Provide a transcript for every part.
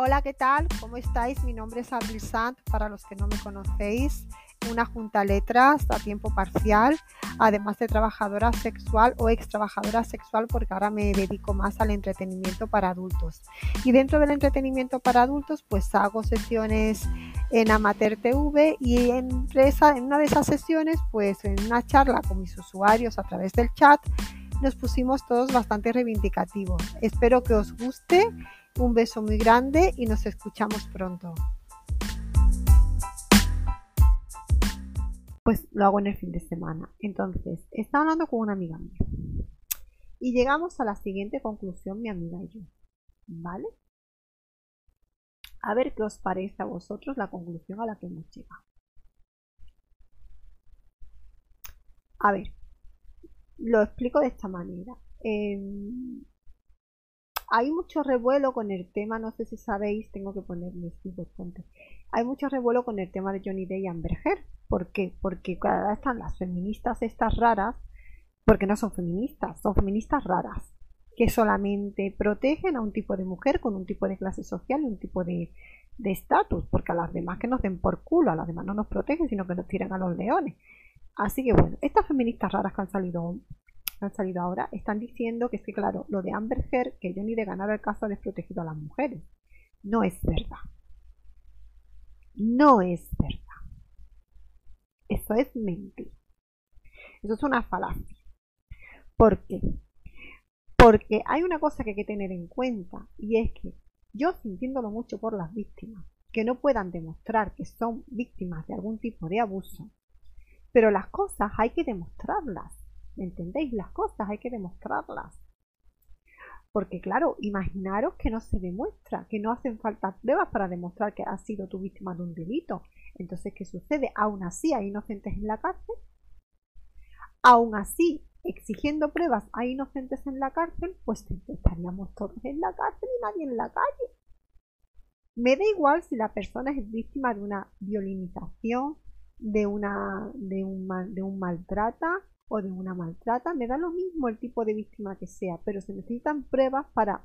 Hola, ¿qué tal? ¿Cómo estáis? Mi nombre es Abril Sant, para los que no me conocéis, una junta letras a tiempo parcial, además de trabajadora sexual o ex trabajadora sexual, porque ahora me dedico más al entretenimiento para adultos. Y dentro del entretenimiento para adultos, pues hago sesiones en Amateur TV y en, en una de esas sesiones, pues en una charla con mis usuarios a través del chat, nos pusimos todos bastante reivindicativos. Espero que os guste un beso muy grande y nos escuchamos pronto. Pues lo hago en el fin de semana. Entonces, estaba hablando con una amiga mía. Y llegamos a la siguiente conclusión, mi amiga y yo. ¿Vale? A ver qué os parece a vosotros la conclusión a la que hemos llegado. A ver, lo explico de esta manera. Em, hay mucho revuelo con el tema, no sé si sabéis, tengo que ponerle ponte. Hay mucho revuelo con el tema de Johnny Day y Amber Heard. ¿Por qué? Porque cada vez están las feministas estas raras, porque no son feministas, son feministas raras, que solamente protegen a un tipo de mujer con un tipo de clase social y un tipo de estatus, porque a las demás que nos den por culo, a las demás no nos protegen, sino que nos tiran a los leones. Así que bueno, estas feministas raras que han salido han salido ahora, están diciendo que es que, claro, lo de Amber Heard, que Johnny de ganar el caso ha desprotegido a las mujeres. No es verdad. No es verdad. Eso es mentir. Eso es una falacia. ¿Por qué? Porque hay una cosa que hay que tener en cuenta y es que yo sintiéndolo mucho por las víctimas, que no puedan demostrar que son víctimas de algún tipo de abuso, pero las cosas hay que demostrarlas. ¿Entendéis? Las cosas hay que demostrarlas. Porque claro, imaginaros que no se demuestra, que no hacen falta pruebas para demostrar que has sido tu víctima de un delito. Entonces, ¿qué sucede? Aún así hay inocentes en la cárcel. Aún así, exigiendo pruebas a inocentes en la cárcel, pues estaríamos todos en la cárcel y nadie en la calle. Me da igual si la persona es víctima de una violinización, de, una, de, un, de un maltrata, o de una maltrata, me da lo mismo el tipo de víctima que sea, pero se necesitan pruebas para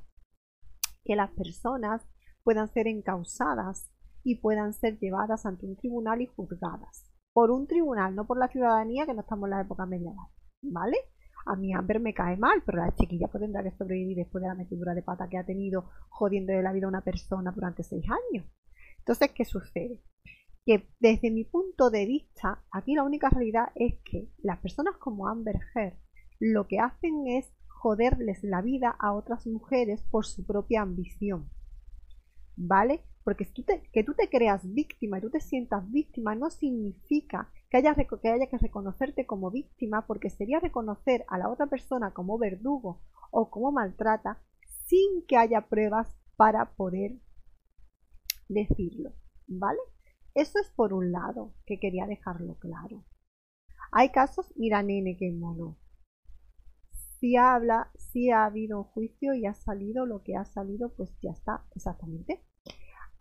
que las personas puedan ser encausadas y puedan ser llevadas ante un tribunal y juzgadas. Por un tribunal, no por la ciudadanía, que no estamos en la época medieval. ¿Vale? A mí Amber me cae mal, pero la chiquilla pues tendrá que sobrevivir después de la metidura de pata que ha tenido jodiendo de la vida a una persona durante seis años. Entonces, ¿qué sucede? Que desde mi punto de vista, aquí la única realidad es que las personas como Amber Heard lo que hacen es joderles la vida a otras mujeres por su propia ambición. ¿Vale? Porque que tú te creas víctima y tú te sientas víctima no significa que haya, que haya que reconocerte como víctima, porque sería reconocer a la otra persona como verdugo o como maltrata sin que haya pruebas para poder decirlo. ¿Vale? Eso es por un lado, que quería dejarlo claro. Hay casos, mira nene, qué mono. Si habla, si ha habido un juicio y ha salido lo que ha salido, pues ya está, exactamente.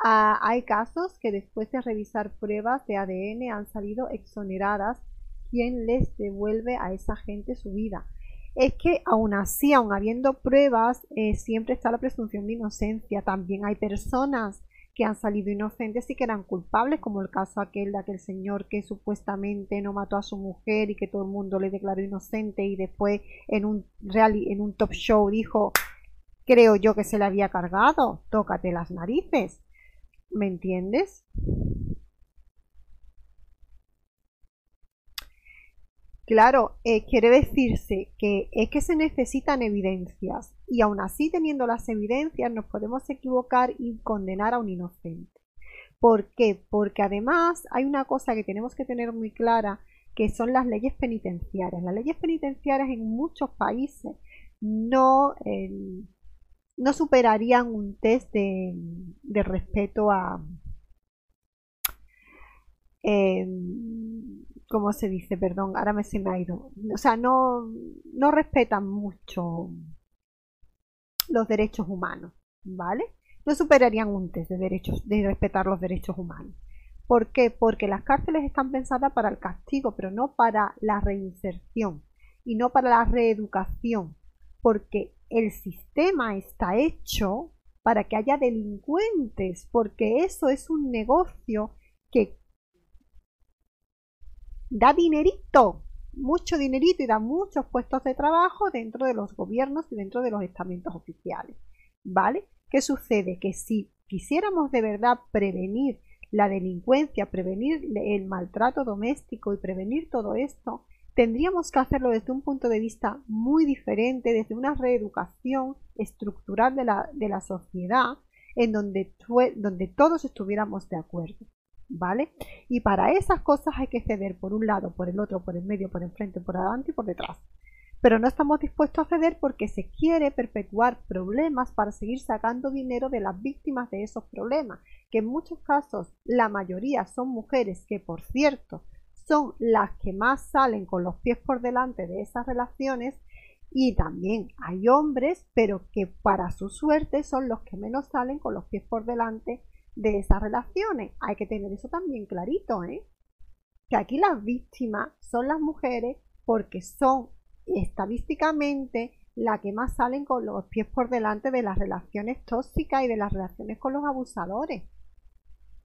Ah, hay casos que después de revisar pruebas de ADN han salido exoneradas. ¿Quién les devuelve a esa gente su vida? Es que aún así, aún habiendo pruebas, eh, siempre está la presunción de inocencia. También hay personas que han salido inocentes y que eran culpables, como el caso aquel de aquel señor que supuestamente no mató a su mujer y que todo el mundo le declaró inocente y después en un en un top show dijo creo yo que se le había cargado, tócate las narices. ¿Me entiendes? Claro, eh, quiere decirse que es que se necesitan evidencias y aún así teniendo las evidencias nos podemos equivocar y condenar a un inocente. ¿Por qué? Porque además hay una cosa que tenemos que tener muy clara que son las leyes penitenciarias. Las leyes penitenciarias en muchos países no, em, no superarían un test de, respeto a... Em, ¿Cómo se dice? Perdón, ahora me se me ha ido. O sea, no, no respetan mucho los derechos humanos, ¿vale? No superarían un test de derechos, de respetar los derechos humanos. ¿Por qué? Porque las cárceles están pensadas para el castigo, pero no para la reinserción y no para la reeducación, porque el sistema está hecho para que haya delincuentes, porque eso es un negocio que da dinerito, mucho dinerito y da muchos puestos de trabajo dentro de los gobiernos y dentro de los estamentos oficiales. ¿Vale? ¿Qué sucede? Que si quisiéramos de verdad prevenir la delincuencia, prevenir el maltrato doméstico y prevenir todo esto, tendríamos que hacerlo desde un punto de vista muy diferente, desde una reeducación estructural de la, de la sociedad, en donde, donde todos estuviéramos de acuerdo. ¿Vale? Y para esas cosas hay que ceder por un lado, por el otro, por el medio, por enfrente, por adelante y por detrás. Pero no estamos dispuestos a ceder porque se quiere perpetuar problemas para seguir sacando dinero de las víctimas de esos problemas, que en muchos casos la mayoría son mujeres que, por cierto, son las que más salen con los pies por delante de esas relaciones y también hay hombres, pero que para su suerte son los que menos salen con los pies por delante de esas relaciones. Hay que tener eso también clarito, ¿eh? Que aquí las víctimas son las mujeres porque son estadísticamente las que más salen con los pies por delante de las relaciones tóxicas y de las relaciones con los abusadores.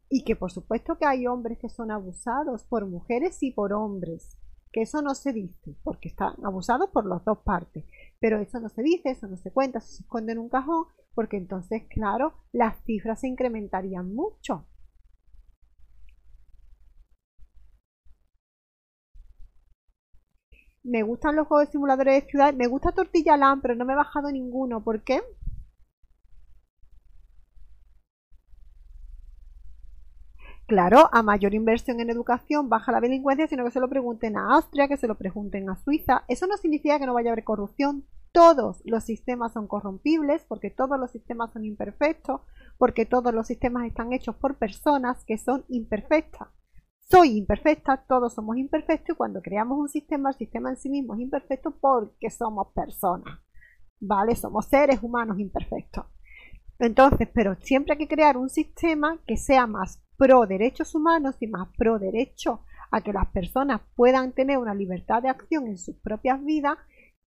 Y que por supuesto que hay hombres que son abusados por mujeres y por hombres. Que eso no se dice, porque están abusados por las dos partes. Pero eso no se dice, eso no se cuenta, eso se esconde en un cajón, porque entonces, claro, las cifras se incrementarían mucho. Me gustan los juegos de simuladores de ciudad. Me gusta Tortilla Land, pero no me he bajado ninguno. ¿Por qué? Claro, a mayor inversión en educación baja la delincuencia, sino que se lo pregunten a Austria, que se lo pregunten a Suiza. Eso no significa que no vaya a haber corrupción. Todos los sistemas son corrompibles, porque todos los sistemas son imperfectos, porque todos los sistemas están hechos por personas que son imperfectas. Soy imperfecta, todos somos imperfectos y cuando creamos un sistema, el sistema en sí mismo es imperfecto porque somos personas. ¿Vale? Somos seres humanos imperfectos. Entonces, pero siempre hay que crear un sistema que sea más pro derechos humanos y más pro derecho a que las personas puedan tener una libertad de acción en sus propias vidas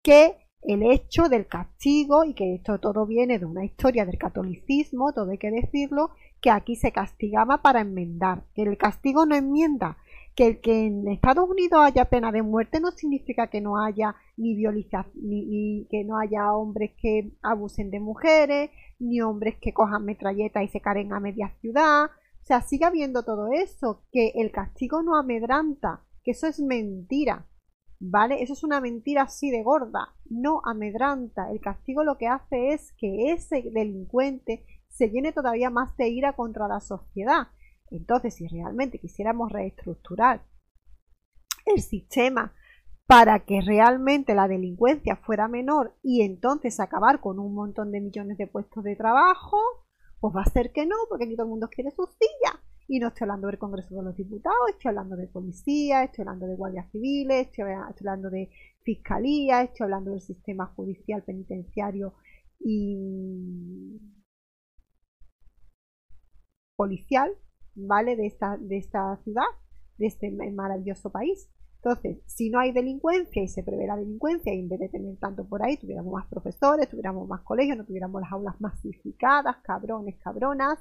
que el hecho del castigo y que esto todo viene de una historia del catolicismo, todo hay que decirlo, que aquí se castigaba para enmendar, el castigo no enmienda, que que en Estados Unidos haya pena de muerte no significa que no haya ni violencia, ni, que no haya hombres que abusen de mujeres, ni hombres que cojan metralletas y se caren a media ciudad, o sea, sigue habiendo todo eso, que el castigo no amedranta, que eso es mentira, ¿vale? Eso es una mentira así de gorda, no amedranta. El castigo lo que hace es que ese delincuente se llene todavía más de ira contra la sociedad. Entonces, si realmente quisiéramos reestructurar el sistema para que realmente la delincuencia fuera menor y entonces acabar con un montón de millones de puestos de trabajo, pues va a ser que no, porque aquí todo el mundo quiere su silla. Y no estoy hablando del Congreso de los Diputados, estoy hablando de policía, estoy hablando de guardias civiles, estoy, hablando de fiscalía, estoy hablando del sistema judicial penitenciario y policial, ¿vale? De esta, de esta ciudad, de este maravilloso país. Entonces, si no hay delincuencia y se prevé la delincuencia y en vez de tener tanto por ahí, tuviéramos más profesores, tuviéramos más colegios, no tuviéramos las aulas masificadas, cabrones, cabronas,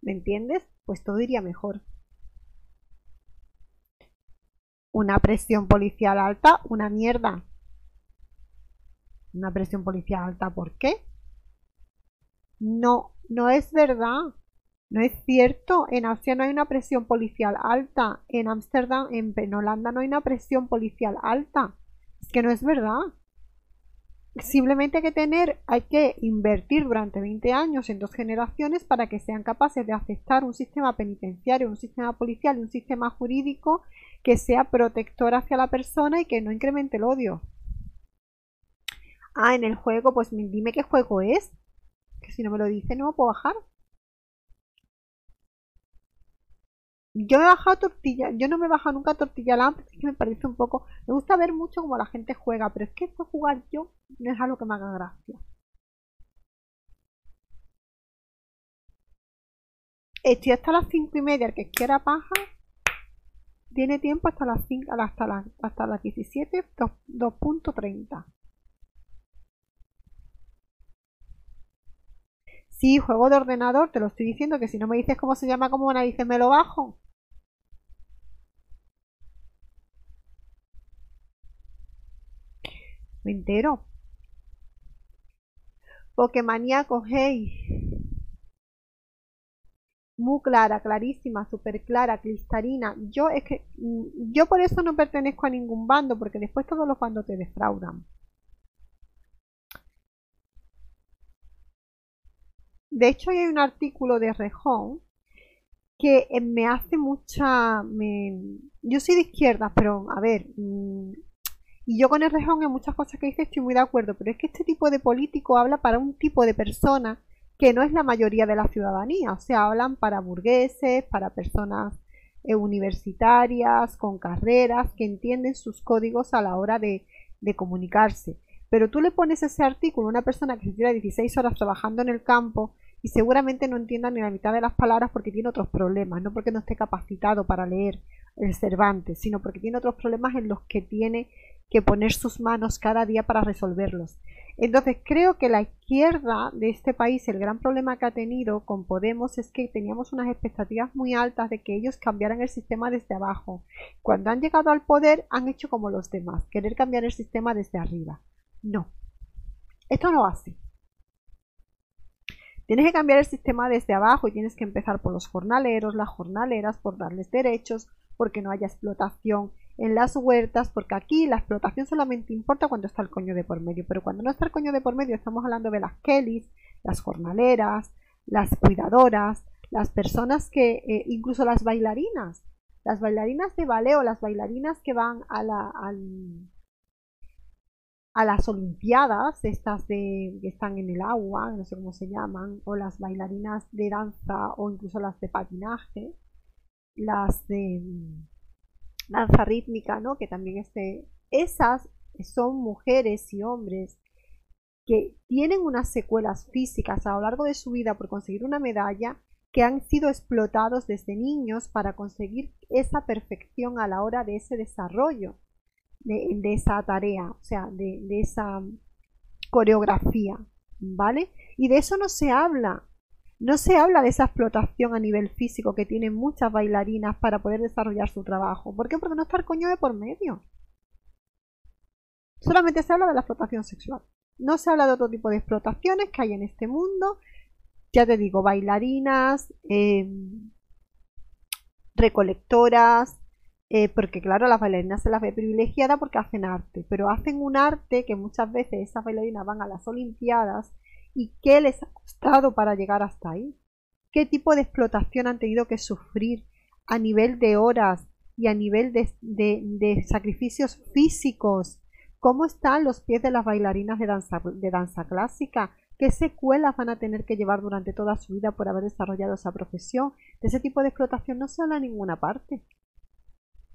¿me entiendes? Pues todo iría mejor. Una presión policial alta, una mierda. Una presión policial alta, ¿por qué? No, no es verdad. No es cierto, en Austria no hay una presión policial alta, en Ámsterdam, en, Holanda no hay una presión policial alta. Es que no es verdad. Simplemente hay que tener, hay que invertir durante 20 años en dos generaciones para que sean capaces de aceptar un sistema penitenciario, un sistema policial y un sistema jurídico que sea protector hacia la persona y que no incremente el odio. Ah, en el juego, pues dime qué juego es. Que si no me lo dice no me puedo bajar. Yo me he bajado tortilla, yo no me he bajado nunca tortilla lamp, es que me parece un poco, me gusta ver mucho cómo la gente juega, pero es que esto jugar yo no es algo que me haga gracia. Estoy hasta las cinco y media, el que quiera paja, tiene tiempo hasta las 5, hasta las, hasta las 17, 2.30. Sí, juego de ordenador, te lo estoy diciendo, que si no me dices cómo se llama, cómo narices me lo bajo. Me entero. Pokémonía cogéis. Muy clara, clarísima, súper clara, cristalina. Yo es que mm, yo por eso no pertenezco a ningún bando, porque después todos los bandos te defraudan. De hecho, hay un artículo de Rejón que eh, me hace mucha... Yo soy de izquierda, pero a ver, mm, y yo con el Rejón en muchas cosas que dice estoy muy de acuerdo, pero es que este tipo de político habla para un tipo de persona que no es la mayoría de la ciudadanía, o sea, hablan para burgueses, para personas eh, universitarias, con carreras, que entienden sus códigos a la hora de, de comunicarse. Pero tú le pones ese artículo a una persona que se tira 16 horas trabajando en el campo y seguramente no entienda ni la mitad de las palabras porque tiene otros problemas, no porque no esté capacitado para leer el Cervantes, sino porque tiene otros problemas en los que tiene que poner sus manos cada día para resolverlos. Entonces creo que la izquierda de este país, el gran problema que ha tenido con Podemos es que teníamos unas expectativas muy altas de que ellos cambiaran el sistema desde abajo. Cuando han llegado al poder han hecho como los demás, querer cambiar el sistema desde arriba. No, esto no va así. Tienes que cambiar el sistema desde abajo y tienes que empezar por los jornaleros, las jornaleras, por darles derechos, porque no haya explotación en las huertas, porque aquí la explotación solamente importa cuando está el coño de por medio, pero cuando no está el coño de por medio estamos hablando de las Kellys, las jornaleras, las cuidadoras, las personas que, eh, incluso las bailarinas, las bailarinas de ballet o las bailarinas que van a la, al, a las olimpiadas, estas de, que están en el agua, no sé cómo se llaman, o las bailarinas de danza o incluso las de patinaje, las de mm, danza rítmica, ¿no? Que también este, esas son mujeres y hombres que tienen unas secuelas físicas a lo largo de su vida por conseguir una medalla que han sido explotados desde niños para conseguir esa perfección a la hora de ese desarrollo de, esa tarea, o sea, de, de esa coreografía, ¿vale? Y de eso no se habla. No se habla de esa explotación a nivel físico que tienen muchas bailarinas para poder desarrollar su trabajo. ¿Por qué? Porque no está el coño de por medio. Solamente se habla de la explotación sexual. No se habla de otro tipo de explotaciones que hay en este mundo. Ya te digo, bailarinas, em, recolectoras, eh, porque claro, las bailarinas se las ve privilegiadas porque hacen arte, pero hacen un arte que muchas veces esas bailarinas van a las Olimpiadas y qué les ha costado para llegar hasta ahí, qué tipo de explotación han tenido que sufrir a nivel de horas y a nivel de, sacrificios físicos, cómo están los pies de las bailarinas de danza, de danza clásica, qué secuelas van a tener que llevar durante toda su vida por haber desarrollado esa profesión. De ese tipo de explotación no se habla en ninguna parte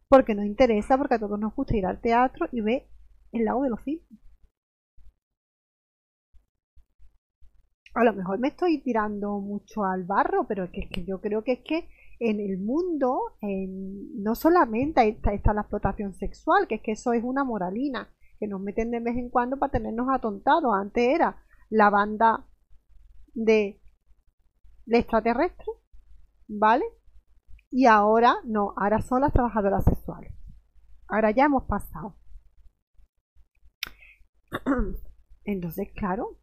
porque nos interesa, porque a todos nos gusta ir al teatro y ver el lado de los filmes. A lo mejor me estoy tirando mucho al barro, pero es que, es que yo creo que es que en el mundo no solamente está, está, la explotación sexual, que es que eso es una moralina, que nos meten de vez en cuando para tenernos atontados. Antes era la banda de, de extraterrestres, ¿vale? Y ahora no, ahora son las trabajadoras sexuales. Ahora ya hemos pasado. Entonces, claro,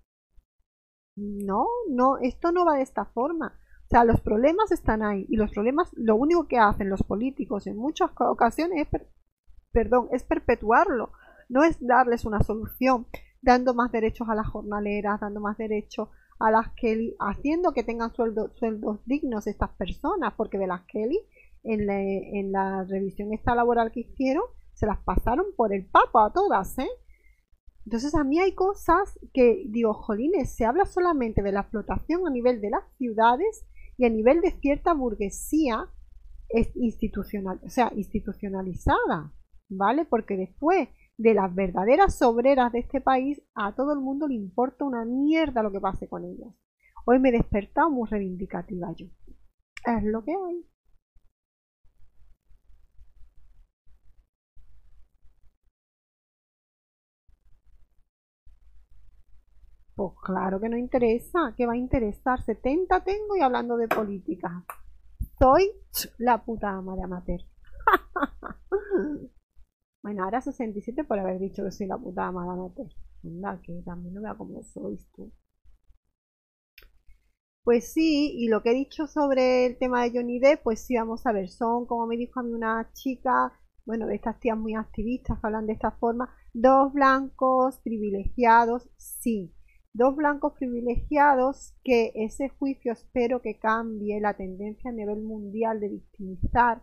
no, no, esto no va de esta forma. O sea, los problemas están ahí y los problemas, lo único que hacen los políticos en muchas ocasiones es, perdón, es perpetuarlo. No es darles una solución, dando más derechos a las jornaleras, dando más derechos a las Kelly, haciendo que tengan sueldos dignos estas personas, porque de las Kelly, en la, en la revisión esta laboral que hicieron, se las pasaron por el papo a todas, ¿eh? Entonces a mí hay cosas que digo, jolines, se habla solamente de la explotación a nivel de las ciudades y a nivel de cierta burguesía es institucional, o sea, institucionalizada, ¿vale? Porque después de las verdaderas obreras de este país, a todo el mundo le importa una mierda lo que pase con ellas. Hoy me he despertado muy reivindicativa yo. Es lo que hay. Pues claro que no interesa, ¿qué va a interesar? 70 tengo y hablando de política. Soy la puta ama de amateur. bueno, ahora 67 por haber dicho que soy la puta amateur. Anda, que también no vea cómo sois tú. Pues sí, y lo que he dicho sobre el tema de Johnny Depp, pues sí, vamos a ver, son, como me dijo a mí una chica, bueno, de estas tías muy activistas que hablan de esta forma, dos blancos privilegiados, sí, dos blancos privilegiados que ese juicio espero que cambie la tendencia a nivel mundial de victimizar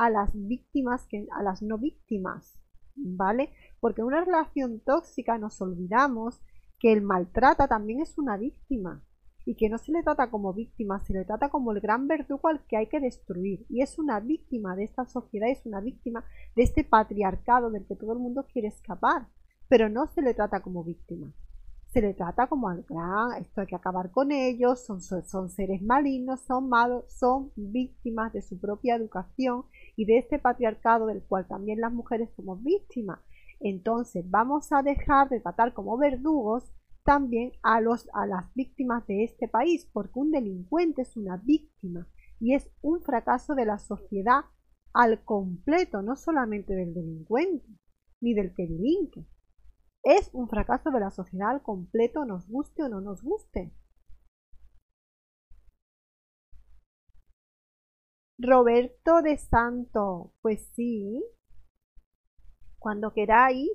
a las víctimas que a las no víctimas, ¿vale? Porque en una relación tóxica nos olvidamos que el maltrata también es una víctima y que no se le trata como víctima, se le trata como el gran verdugo al que hay que destruir. Y es una víctima de esta sociedad, es una víctima de este patriarcado del que todo el mundo quiere escapar, pero no se le trata como víctima. Se le trata como al gran, esto hay que acabar con ellos, son, son seres malignos, son malos, son víctimas de su propia educación y de este patriarcado del cual también las mujeres somos víctimas. Entonces vamos a dejar de tratar como verdugos también a, los, a las víctimas de este país, porque un delincuente es una víctima y es un fracaso de la sociedad al completo, no solamente del delincuente ni del que delinque. Es un fracaso de la sociedad al completo, nos guste o no nos guste. Roberto de Santo, pues sí, cuando queráis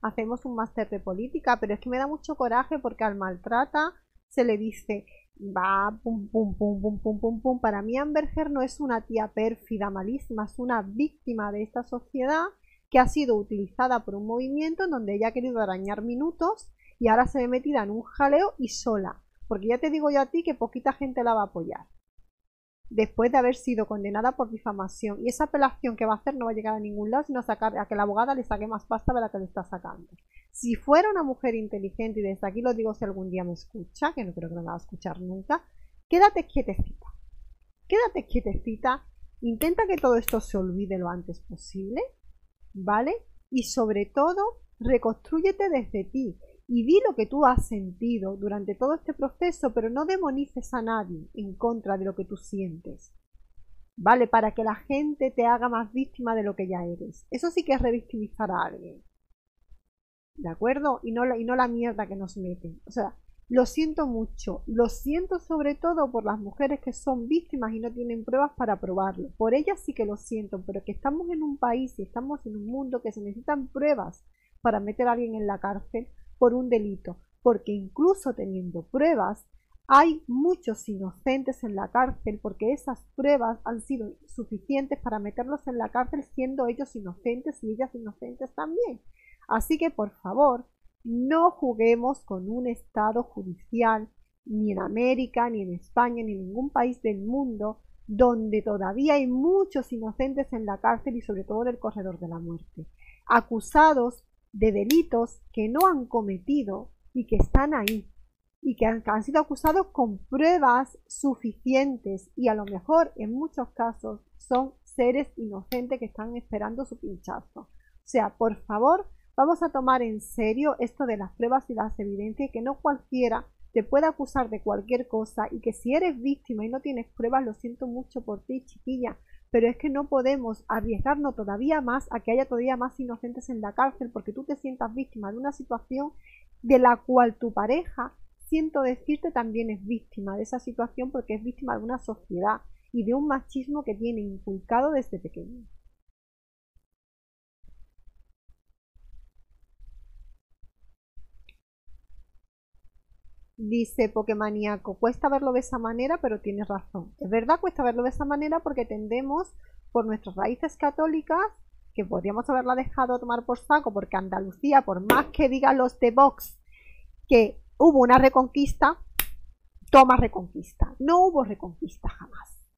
hacemos un máster de política, pero es que me da mucho coraje porque al maltrata se le dice, va, pum, pum, pum, pum, pum, pum, pum. Para mí Amberger no es una tía pérfida, malísima, es una víctima de esta sociedad que ha sido utilizada por un movimiento en donde ella ha querido arañar minutos y ahora se ve metida en un jaleo y sola. Porque ya te digo yo a ti que poquita gente la va a apoyar después de haber sido condenada por difamación. Y esa apelación que va a hacer no va a llegar a ningún lado, sino a, sacar, a que la abogada le saque más pasta de la que le está sacando. Si fuera una mujer inteligente, y desde aquí lo digo si algún día me escucha, que no creo que me va a escuchar nunca, quédate quietecita. Quédate quietecita. Intenta que todo esto se olvide lo antes posible, ¿vale? Y sobre todo, reconstrúyete desde ti y di lo que tú has sentido durante todo este proceso, pero no demonices a nadie en contra de lo que tú sientes. ¿Vale? Para que la gente te haga más víctima de lo que ya eres. Eso sí que es revictimizar a alguien. ¿De acuerdo? Y no la, y no la mierda que nos meten. O sea, lo siento mucho. Lo siento sobre todo por las mujeres que son víctimas y no tienen pruebas para probarlo. Por ellas sí que lo siento, pero que estamos en un país y estamos en un mundo que se necesitan pruebas para meter a alguien en la cárcel por un delito, porque incluso teniendo pruebas, hay muchos inocentes en la cárcel porque esas pruebas han sido suficientes para meterlos en la cárcel siendo ellos inocentes y ellas inocentes también. Así que por favor, no juguemos con un Estado judicial, ni en América, ni en España, ni en ningún país del mundo, donde todavía hay muchos inocentes en la cárcel y sobre todo en el corredor de la muerte, acusados de delitos que no han cometido y que están ahí y que han, sido acusados con pruebas suficientes y a lo mejor en muchos casos son seres inocentes que están esperando su pinchazo. O sea, por favor, vamos a tomar en serio esto de las pruebas y las evidencias que no cualquiera te puede acusar de cualquier cosa y que si eres víctima y no tienes pruebas, lo siento mucho por ti, chiquilla, pero es que no podemos arriesgarnos todavía más a que haya todavía más inocentes en la cárcel porque tú te sientas víctima de una situación de la cual tu pareja, siento decirte, también es víctima de esa situación porque es víctima de una sociedad y de un machismo que tiene inculcado desde pequeño. Dice Pokemaníaco, cuesta verlo de esa manera, pero tienes razón. Es verdad, cuesta verlo de esa manera porque tendemos por nuestras raíces católicas, que podríamos haberla dejado tomar por saco, porque Andalucía, por más que digan los de Vox que hubo una reconquista, toma reconquista. No hubo reconquista jamás.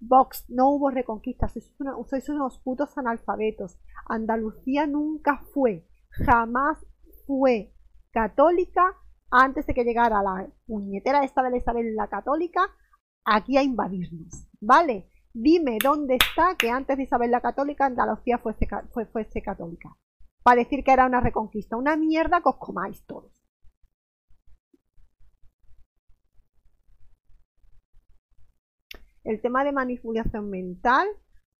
Vox, no hubo reconquista, sois, sois unos putos analfabetos. Andalucía nunca fue, jamás fue católica antes de que llegara la puñetera esta de Isabel la Católica aquí a invadirnos, ¿vale? Dime dónde está que antes de Isabel la Católica Andalucía fuese, fue, católica. Para decir que era una reconquista, una mierda que os comáis todos. El tema de manipulación mental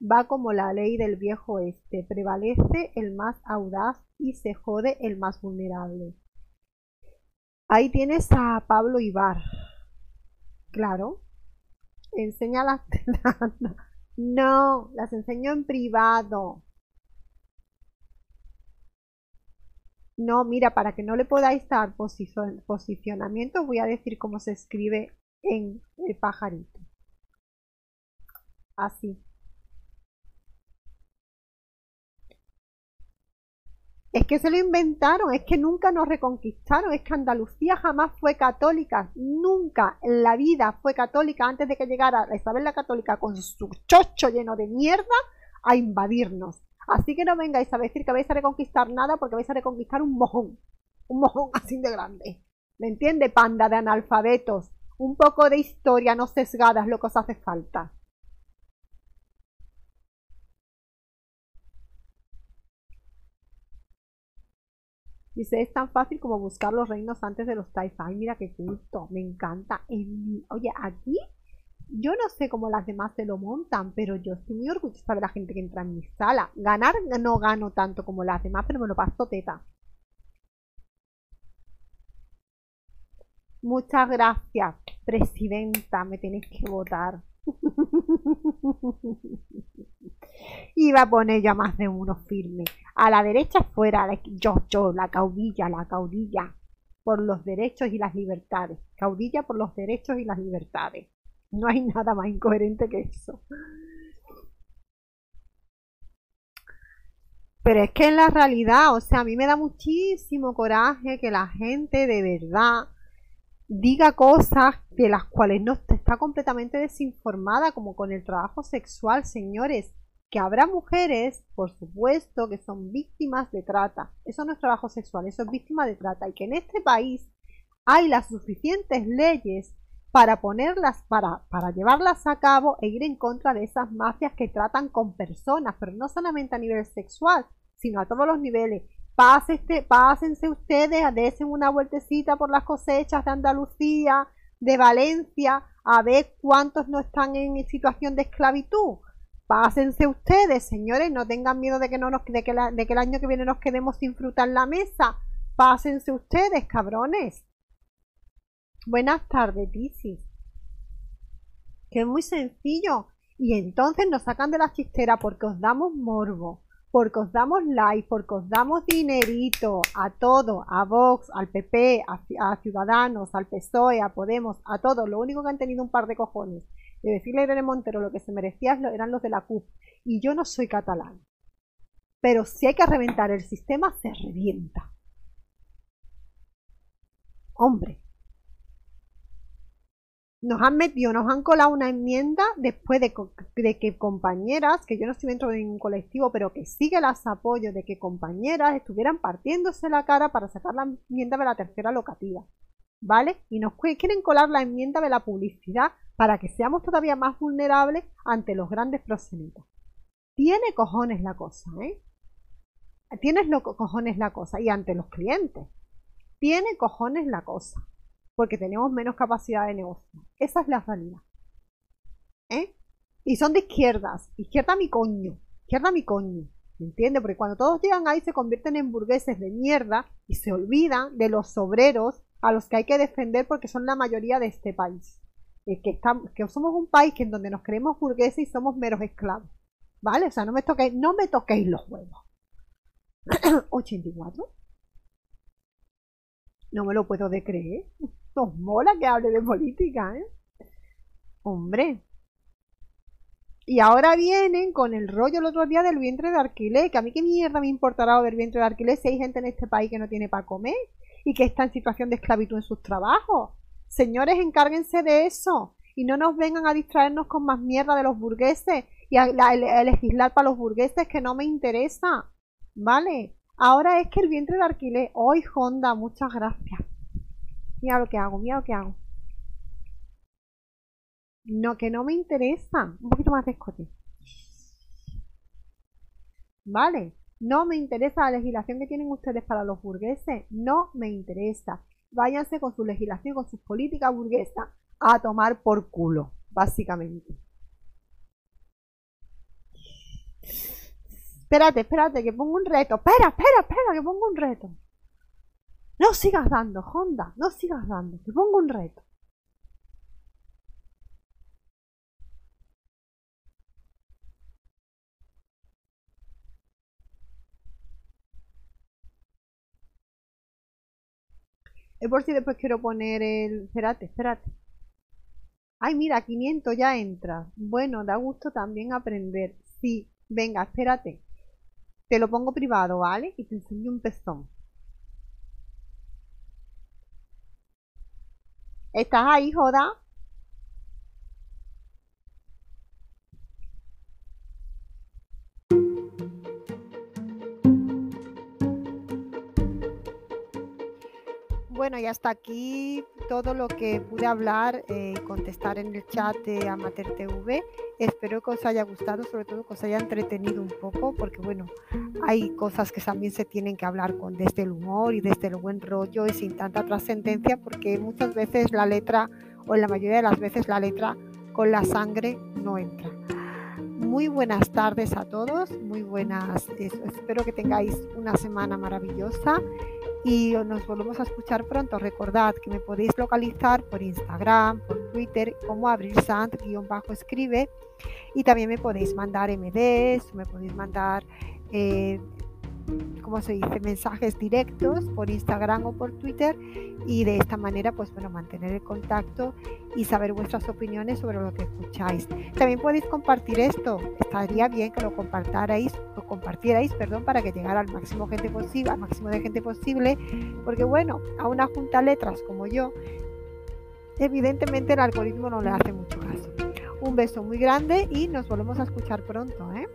va como la ley del viejo este, prevalece el más audaz y se jode el más vulnerable. Ahí tienes a Pablo Ibar. Claro. Enseña las... no, las enseño en privado. No, mira, para que no le podáis dar posicionamiento, voy a decir cómo se escribe en el pajarito. Así. Es que se lo inventaron, es que nunca nos reconquistaron, es que Andalucía jamás fue católica, nunca en la vida fue católica antes de que llegara Isabel la Católica con su chocho lleno de mierda a invadirnos. Así que no vengáis a decir que vais a reconquistar nada porque vais a reconquistar un mojón, un mojón así de grande. ¿Me entiende, panda de analfabetos? Un poco de historia no sesgada es lo que os hace falta. Dice, es tan fácil como buscar los reinos antes de los taifas. Ay, mira qué culto, me encanta. Oye, aquí yo no sé cómo las demás se lo montan, pero yo estoy muy orgullosa de la gente que entra en mi sala. Ganar no gano tanto como las demás, pero me lo paso teta. Muchas gracias, presidenta, me tenéis que votar. Iba a poner ya más de uno firme. A la derecha fuera, yo, yo, la caudilla, la caudilla, por los derechos y las libertades. Caudilla por los derechos y las libertades. No hay nada más incoherente que eso. Pero es que en la realidad, o sea, a mí me da muchísimo coraje que la gente de verdad diga cosas de las cuales no está completamente desinformada, como con el trabajo sexual, señores. Que habrá mujeres, por supuesto, que son víctimas de trata. Eso no es trabajo sexual, eso es víctima de trata. Y que en este país hay las suficientes leyes para ponerlas, para, para llevarlas a cabo e ir en contra de esas mafias que tratan con personas, pero no solamente a nivel sexual, sino a todos los niveles. Pásense, pásense ustedes, desen una vueltecita por las cosechas de Andalucía, de Valencia, a ver cuántos no están en situación de esclavitud. Pásense ustedes, señores, no tengan miedo de que, no nos, de que, de que el año que viene nos quedemos sin fruta en la mesa. Pásense ustedes, cabrones. Buenas tardes, Piscis. Que es muy sencillo. Y entonces nos sacan de la chistera porque os damos morbo porque os damos like, porque os damos dinerito a todo, a Vox, al PP, a, Ciudadanos, al PSOE, a Podemos, a todos. Lo único que han tenido un par de cojones de decirle a Irene Montero lo que se merecía eran los de la CUP. Y yo no soy catalán. Pero si hay que reventar el sistema, se revienta. Hombre, nos han metido, nos han colado una enmienda después de, que compañeras, que yo no estoy dentro de ningún colectivo, pero que sí que las apoyo, de que compañeras estuvieran partiéndose la cara para sacar la enmienda de la tercera locativa. ¿Vale? Y nos quieren colar la enmienda de la publicidad para que seamos todavía más vulnerables ante los grandes proselitos. Tiene cojones la cosa, ¿eh? Tienes lo cojones la cosa. Y ante los clientes. Tiene cojones la cosa porque tenemos menos capacidad de negocio. Esa es la realidad. ¿Eh? Y son de izquierdas. Izquierda mi coño. Izquierda mi coño. ¿Me entiendes? Porque cuando todos llegan ahí se convierten en burgueses de mierda y se olvidan de los obreros a los que hay que defender porque son la mayoría de este país. que, que somos un país que en donde nos creemos burgueses y somos meros esclavos. ¿Vale? O sea, no me toquéis, no me toquéis los huevos. 84. No me lo puedo de creer. Nos mola que hable de política, ¿eh? Hombre. Y ahora vienen con el rollo el otro día del vientre de alquiler, que a mí qué mierda me importará del vientre de alquiler si hay gente en este país que no tiene para comer y que está en situación de esclavitud en sus trabajos. Señores, encárguense de eso y no nos vengan a distraernos con más mierda de los burgueses y a, legislar para los burgueses que no me interesa. ¿Vale? Ahora es que el vientre de alquiler. Hoy, Honda, muchas gracias. Mira lo que hago, mira lo que hago. No, que no me interesa. Un poquito más de escote. Vale. No me interesa la legislación que tienen ustedes para los burgueses, no me interesa. Váyanse con su legislación, con sus políticas burguesas a tomar por culo, básicamente. Espérate, espérate, que pongo un reto. Espera, espera, espera, que pongo un reto. No sigas dando, Honda, no sigas dando, que pongo un reto. Es por si después quiero poner el... Espérate, espérate. Ay, mira, 500 ya entra. Bueno, da gusto también aprender. Sí, venga, espérate. Te lo pongo privado, ¿vale? Y te enseño un pezón. ¿Estás ahí, Joda? Bueno, y hasta aquí todo lo que pude hablar y eh, contestar en el chat de Amateur TV. Espero que os haya gustado, sobre todo que os haya entretenido un poco, porque bueno, hay cosas que también se tienen que hablar con desde el humor y desde el buen rollo y sin tanta trascendencia, porque muchas veces la letra, o la mayoría de las veces la letra con la sangre no entra. Muy buenas tardes a todos, muy buenas, espero que tengáis una semana maravillosa y nos volvemos a escuchar pronto. Recordad que me podéis localizar por Instagram, por Twitter como abrilsant-escribe y también me podéis mandar MDs, me podéis mandar eh, como se dice, mensajes directos por Instagram o por Twitter y de esta manera, pues bueno, mantener el contacto y saber vuestras opiniones sobre lo que escucháis. También podéis compartir esto, estaría bien que lo compartierais, lo compartierais, perdón, para que llegara al máximo gente posible, al máximo de gente posible, porque bueno, a una junta letras como yo, evidentemente el algoritmo no le hace mucho caso. Un beso muy grande y nos volvemos a escuchar pronto, ¿eh?